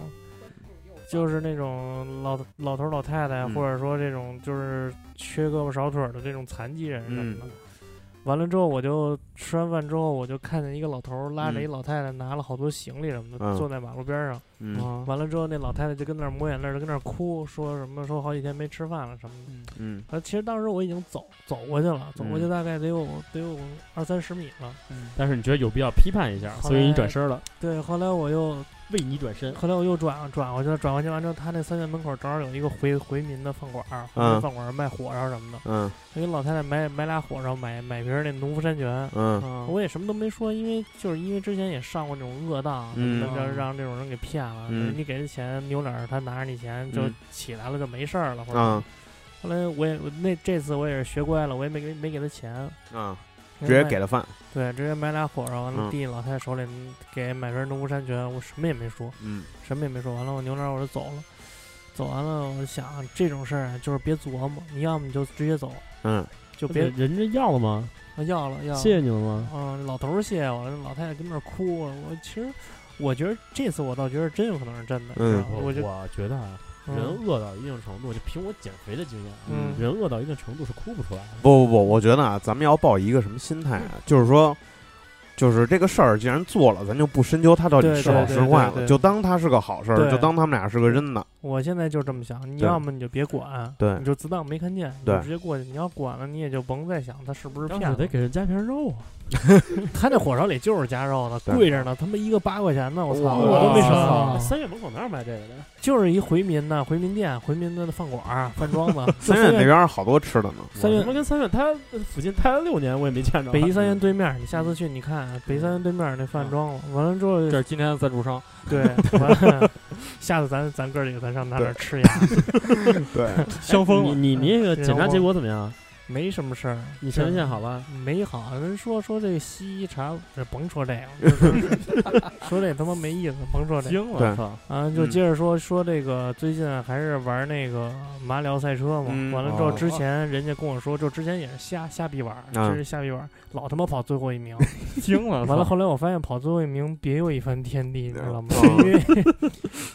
就是那种老老头老太太，或者说这种就是缺胳膊少腿的这种残疾人什么的。完了之后，我就吃完饭之后，我就看见一个老头拉着一老太太，拿了好多行李什么的，坐在马路边上。嗯，完了之后，那老太太就跟那儿抹眼泪，就跟那儿哭，说什么说好几天没吃饭了什么的。嗯，啊，其实当时我已经走走过去了，走过去大概得有得有二三十米了。嗯，但是你觉得有必要批判一下，所以你转身了。对，后来我又。为你转身，后来我又转转过去了，转过去完之后，他那三院门口正好有一个回回民的饭馆儿，回民饭馆儿卖火烧什么的。嗯，给老太太买买俩火烧，买买瓶那农夫山泉。嗯，我也什么都没说，因为就是因为之前也上过那种恶当，让让这种人给骗了。你给他钱，扭脸他拿着你钱就起来了，就没事儿了。嗯，后来我也那这次我也是学乖了，我也没给没给他钱。嗯。直接给了饭，对，直接买俩火烧，完了递老太太手里，给买瓶农夫山泉，我什么也没说，嗯，什么也没说，完了我扭脸我就走了，走完了，我想这种事儿就是别琢磨，你要么你就直接走，嗯，就别人家要了吗？要了，要谢谢你了吗？嗯，老头谢谢我，老太太跟那儿哭，我其实我觉得这次我倒觉得真有可能是真的，嗯，我我觉得啊。人饿到一定程度，就凭我减肥的经验，嗯，人饿到一定程度是哭不出来的。不不不，我觉得啊，咱们要抱一个什么心态啊？就是说，就是这个事儿既然做了，咱就不深究它到底是好是坏了，就当它是个好事儿，就当他们俩是个真的。我现在就这么想，你要么你就别管，对，你就自当没看见，你就，直接过去。你要管了，你也就甭再想他是不是骗子，得给人加片肉啊。(laughs) 他那火烧里就是加肉的，贵着呢，他妈一个八块钱呢，我操，我都没少。三月门口哪有卖这个的？就是一回民的回民店，回民的饭馆、饭庄子。(laughs) 三院那边好多吃的呢。三院他妈跟三院，他附近待了六年，我也没见着。北医三院对面，你下次去你看，北医三院对面那饭庄，完了之后这是今天的赞助商。对，(laughs) 完了，下次咱咱哥几个咱上他那吃一下。对，香风。你你你那个检查结果怎么样？没什么事儿，你前列腺好吧？没好，人说说这西医查，这甭说这个，(laughs) (laughs) 说这他妈没意思，甭说这。惊了，操！啊，就接着说说这个，最近还是玩那个马里奥赛车嘛。完了之后，之前人家跟我说，就之前也是瞎瞎逼玩，真是瞎逼玩，老他妈跑最后一名，(laughs) 惊了。完了，后来我发现跑最后一名别有一番天地，你知道吗？因为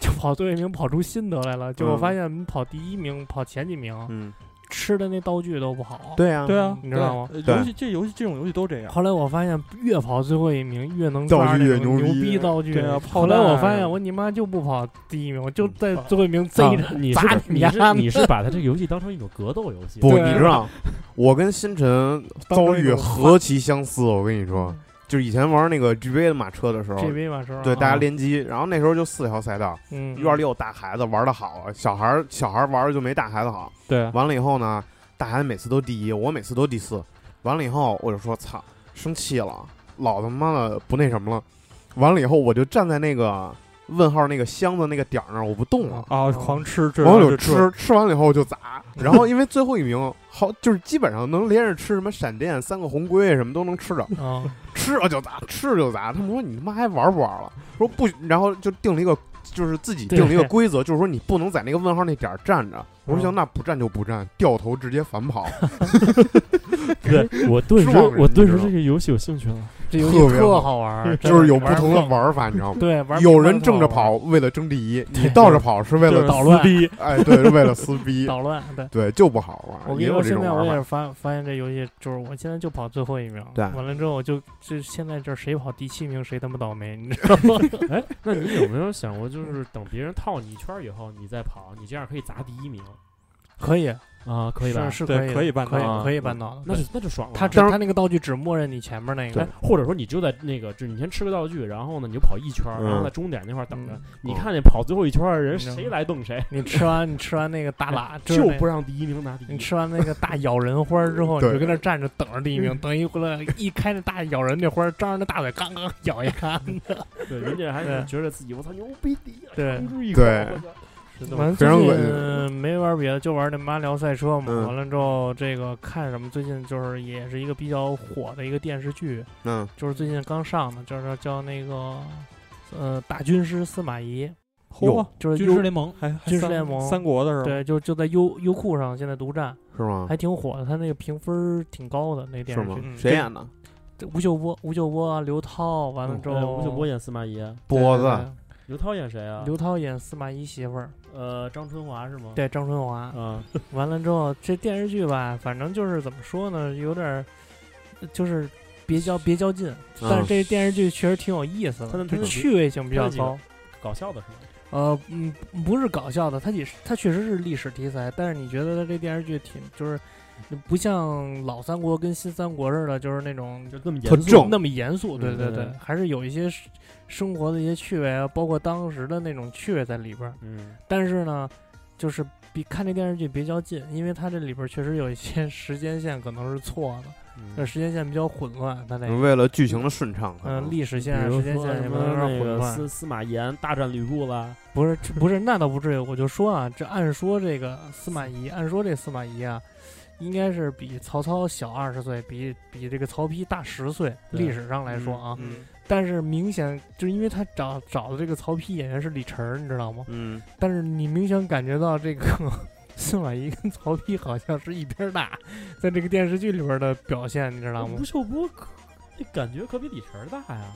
就跑最后一名跑出心得来了，就我发现跑第一名、跑前几名，嗯。吃的那道具都不好，对啊，对啊，你知道吗？游戏这游戏这种游戏都这样。后来我发现越跑最后一名越能抓那种牛逼道具。后来我发现我你妈就不跑第一名，我就在最后一名贼着。你是你是你是把他这个游戏当成一种格斗游戏？不，你知道，我跟星辰遭遇何其相似，我跟你说。就是以前玩那个 GBA 的马车的时候，GBA 马车对大家联机，然后那时候就四条赛道，院里有大孩子玩的好，小孩小孩玩的就没大孩子好。对，完了以后呢，大孩子每次都第一，我每次都第四。完了以后我就说操，生气了，老他妈的不那什么了。完了以后我就站在那个问号那个箱子那个点儿那儿，我不动了啊，狂吃，完了就吃，吃完了以后就砸，然后因为最后一名。好，就是基本上能连着吃什么闪电、三个红龟什么都能吃着，(laughs) 吃了就砸，吃了就砸。他们说你他妈还玩不玩了？说不，然后就定了一个，就是自己定了一个规则，就是说你不能在那个问号那点儿站着。我说行，那不站就不站，掉头直接反跑。(laughs) 对我顿时我顿时这个游戏有兴趣了。这游戏特好玩，(laughs) 就是有不同的玩法，你知道吗？对，有人正着跑为了争第一，你倒着跑是为了捣乱。(laughs) 哎，对，是为了撕逼 (laughs) 捣乱。对对，就不好玩。我跟你说，现在我也是发发现这游戏，就是我现在就跑最后一名。对，完了之后我就就现在这谁跑第七名谁他妈倒霉，你知道吗？哎，那你有没有想过，就是等别人套你一圈以后，你再跑，你这样可以砸第一名？可以。啊，可以吧？是可以，可以办，可以可以办到的。那就那就爽了。他他那个道具只默认你前面那个，或者说你就在那个，就你先吃个道具，然后呢你就跑一圈，然后在终点那块等着。你看见跑最后一圈的人，谁来动谁。你吃完你吃完那个大喇，就不让第一名拿第一。你吃完那个大咬人花之后，(laughs) 你就跟那站着等着第一名。等一回来一开那大咬人那花，张着那大嘴刚刚咬牙。对，人家还是觉得自己我操牛逼的，对最近没玩别的，就玩那马里奥赛车嘛。完了之后，这个看什么？最近就是也是一个比较火的一个电视剧，嗯，就是最近刚上的，就是叫那个呃大军师司马懿，嚯，就是军师联盟，还军师联盟三国的是吧？对，就就在优优酷上现在独占，是吗？还挺火的，他那个评分挺高的，那电视剧谁演的？吴秀波，吴秀波啊，刘涛，完了之后吴秀波演司马懿，波子。刘涛演谁啊？刘涛演司马懿媳妇儿，呃，张春华是吗？对，张春华。嗯，完了之后，这电视剧吧，反正就是怎么说呢，有点就是别较别较劲。但是这电视剧确实挺有意思的，它的趣味性比较高，搞笑的是吗？呃，嗯，不是搞笑的，它也是它确实是历史题材，但是你觉得它这电视剧挺就是。不像老三国跟新三国似的，就是那种就那么严肃，那么严肃。对对对，还是有一些生活的一些趣味啊，包括当时的那种趣味在里边。嗯，但是呢，就是比看这电视剧比较近，因为它这里边确实有一些 (laughs) 时间线可能是错的，这时间线比较混乱。它那为了剧情的顺畅，嗯，历史线、时间线什么有点混乱。司司马炎大战吕布了？(laughs) 不是，不是，(laughs) 那倒不至于。我就说啊，这按说这个司马懿，按说这司马懿啊。应该是比曹操小二十岁，比比这个曹丕大十岁。历史上来说啊，但是明显就是因为他找找的这个曹丕演员是李晨，你知道吗？嗯。但是你明显感觉到这个司马懿跟曹丕好像是一边大，在这个电视剧里边的表现，你知道吗？吴秀波可，感觉可比李晨大呀。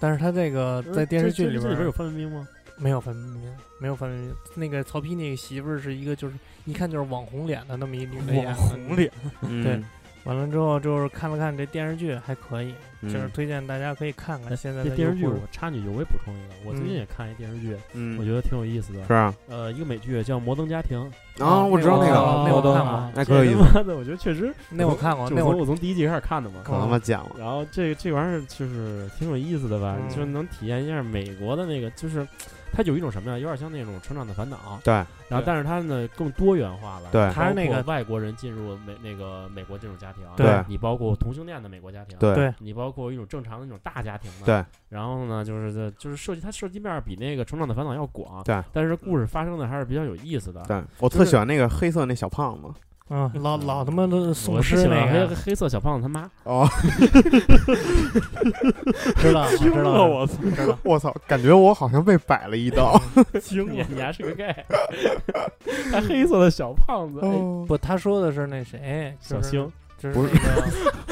但是他这个在电视剧里边，里边有范冰冰吗？没有范冰冰，没有范冰冰。那个曹丕那个媳妇儿是一个，就是一看就是网红脸的那么一女的网红脸，(laughs) 对。完了之后就是看了看这电视剧还可以，就是推荐大家可以看看。现在这电视剧我插你句，我也补充一个，我最近也看一电视剧，嗯，我觉得挺有意思的。是啊，呃，一个美剧叫《摩登家庭》啊，我知道那个，那我看过，那可以。妈的，我觉得确实，(laughs) 那我看过，那我我从第一集开始看的嘛，可他妈讲了。然后这这玩意儿就是挺有意思的吧，就是能体验一下美国的那个，就是。它有一种什么呀？有点像那种成长的烦恼。对。然后，但是它呢更多元化了。对。它是那个外国人进入美那个美国这种家庭。对。你包括同性恋的美国家庭。对。你包括一种正常的那种大家庭的。对。然后呢，就是这就是涉及它涉及面比那个成长的烦恼要广。对。但是故事发生的还是比较有意思的。对。我特喜欢那个黑色那小胖子。嗯，老老他妈的宋诗那个。黑色小胖子他妈。哦，知道 (laughs) 知道。我操，知道。我操，感觉我好像被摆了一刀，(laughs) 惊你你还是个 gay，(laughs) 还黑色的小胖子，不，他说的是那谁，小星。不是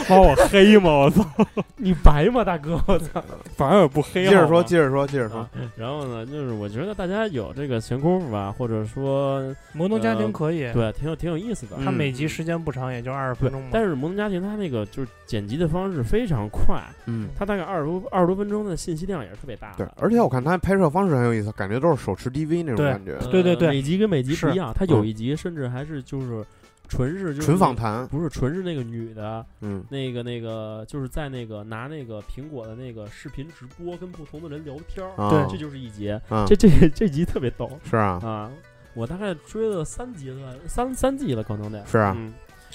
夸我 (laughs) 黑吗？我操！(laughs) 你白吗，大哥？我操！(laughs) 反正也不黑。接着说，接着说，接着说。然后呢，就是我觉得大家有这个闲工夫吧，或者说《摩登家庭》可以，对，挺有挺有意思的。它每集时间不长，也就二十分钟。但是《摩登家庭》它那个就是剪辑的方式非常快，嗯，它大概二十多二十多分钟的信息量也是特别大。对，而且我看它拍摄方式很有意思，感觉都是手持 DV 那种感觉。对对对，每集跟每集不一样，它有一集甚至还是就是。纯是就是纯访谈，不是纯是那个女的，嗯，那个那个就是在那个拿那个苹果的那个视频直播跟不同的人聊天儿，对，这就是一集，这这这集特别逗，是啊啊，我大概追了三集了，三三季了，可能得是啊。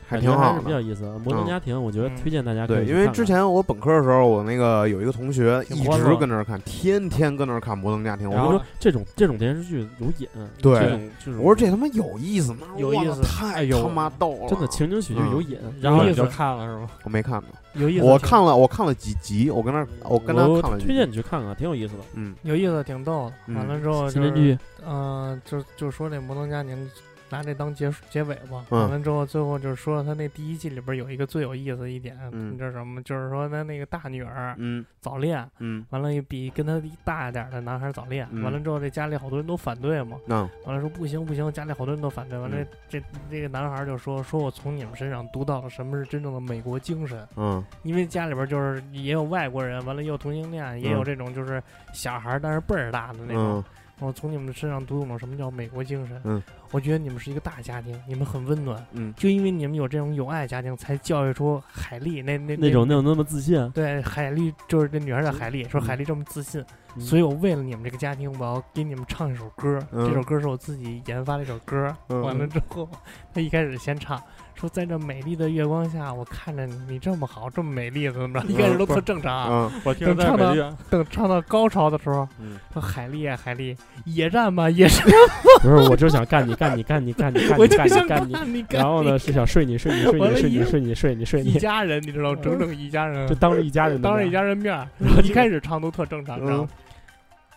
还挺好，比较意思。摩登家庭，我觉得推荐大家对，因为之前我本科的时候，我那个有一个同学一直跟那儿看，天天跟那儿看摩登家庭。我说这种这种电视剧有瘾，对，这种我说这他妈有意思吗？有意思，太他妈逗了，真的情景喜剧有瘾。然后你就看了是吗？我没看呢，有意思。我看了，我看了几集，我跟那我跟他看了。推荐你去看看，挺有意思的。嗯，有意思，挺逗的。完了之后，新编剧，嗯，就就说那摩登家庭。拿这当结结尾吧，完了之后，最后就是说他那第一季里边有一个最有意思的一点，你知道什么？就是说他那个大女儿，嗯，早恋，嗯，完了比跟他大一点的男孩早恋，完了之后这家里好多人都反对嘛，嗯，完了说不行不行，家里好多人都反对，完了这这个男孩就说说我从你们身上读到了什么是真正的美国精神，嗯，因为家里边就是也有外国人，完了也有同性恋，也有这种就是小孩但是辈儿大的那种。我从你们身上读懂了什么叫美国精神。嗯，我觉得你们是一个大家庭，你们很温暖。嗯，就因为你们有这种友爱家庭，才教育出海丽那那那种那种那么自信。对，海丽就是这女孩叫海丽，说海丽这么自信，所以我为了你们这个家庭，我要给你们唱一首歌。这首歌是我自己研发的一首歌。完了之后，(laughs) 他一开始先唱。说在这美丽的月光下，我看着你，你这么好，这么美丽，怎么着？一开始都特正常。我等唱到等唱到高潮的时候，说海丽啊，海丽，野战吧，野战。(laughs) 不是，我就想干你，干你，干你，干你，干你，干你，干你。然后呢，是想睡你，睡你，睡你，睡你，睡你，睡你，睡你。一家人，你知道，整整一家人，就当着一家人，当着一家人面。然后一开始唱都特正常，然后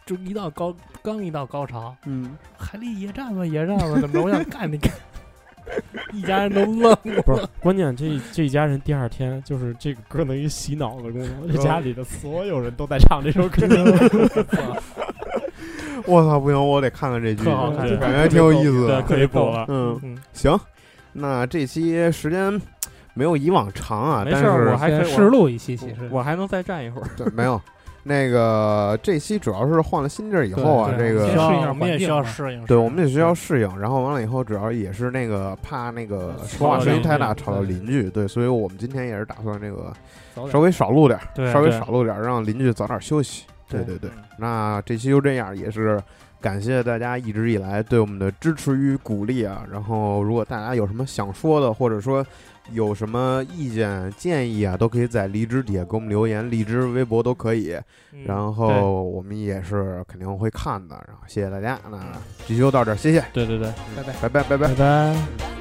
就一到高，刚一到高潮，嗯，海丽野战吧，野战吧，怎么着？我想干你，干。(laughs) 一家人都愣了，(laughs) 不是关键。这这一家人第二天就是这个歌能一洗脑的功能，这家里的所有人都在唱这首歌。(laughs) 我操，不行，我得看看这剧，感觉挺有意思的，可以补了。嗯，行，那这期时间没有以往长啊，但是我还可以试录一期，其实我还能再站一会儿。对，没有。那个这期主要是换了新地儿以后啊，这个我们也需要适应，对，我们也需要适应。然后完了以后，主要也是那个怕那个说话声音太大吵到邻居，对，所以我们今天也是打算这个稍微少录点，稍微少录点，让邻居早点休息。对对对，那这期就这样，也是感谢大家一直以来对我们的支持与鼓励啊。然后如果大家有什么想说的，或者说。有什么意见建议啊，都可以在荔枝底下给我们留言，荔枝、微博都可以。然后我们也是肯定会看的。然后谢谢大家，那这期就到这儿，谢谢。对对对，拜拜拜拜拜拜拜。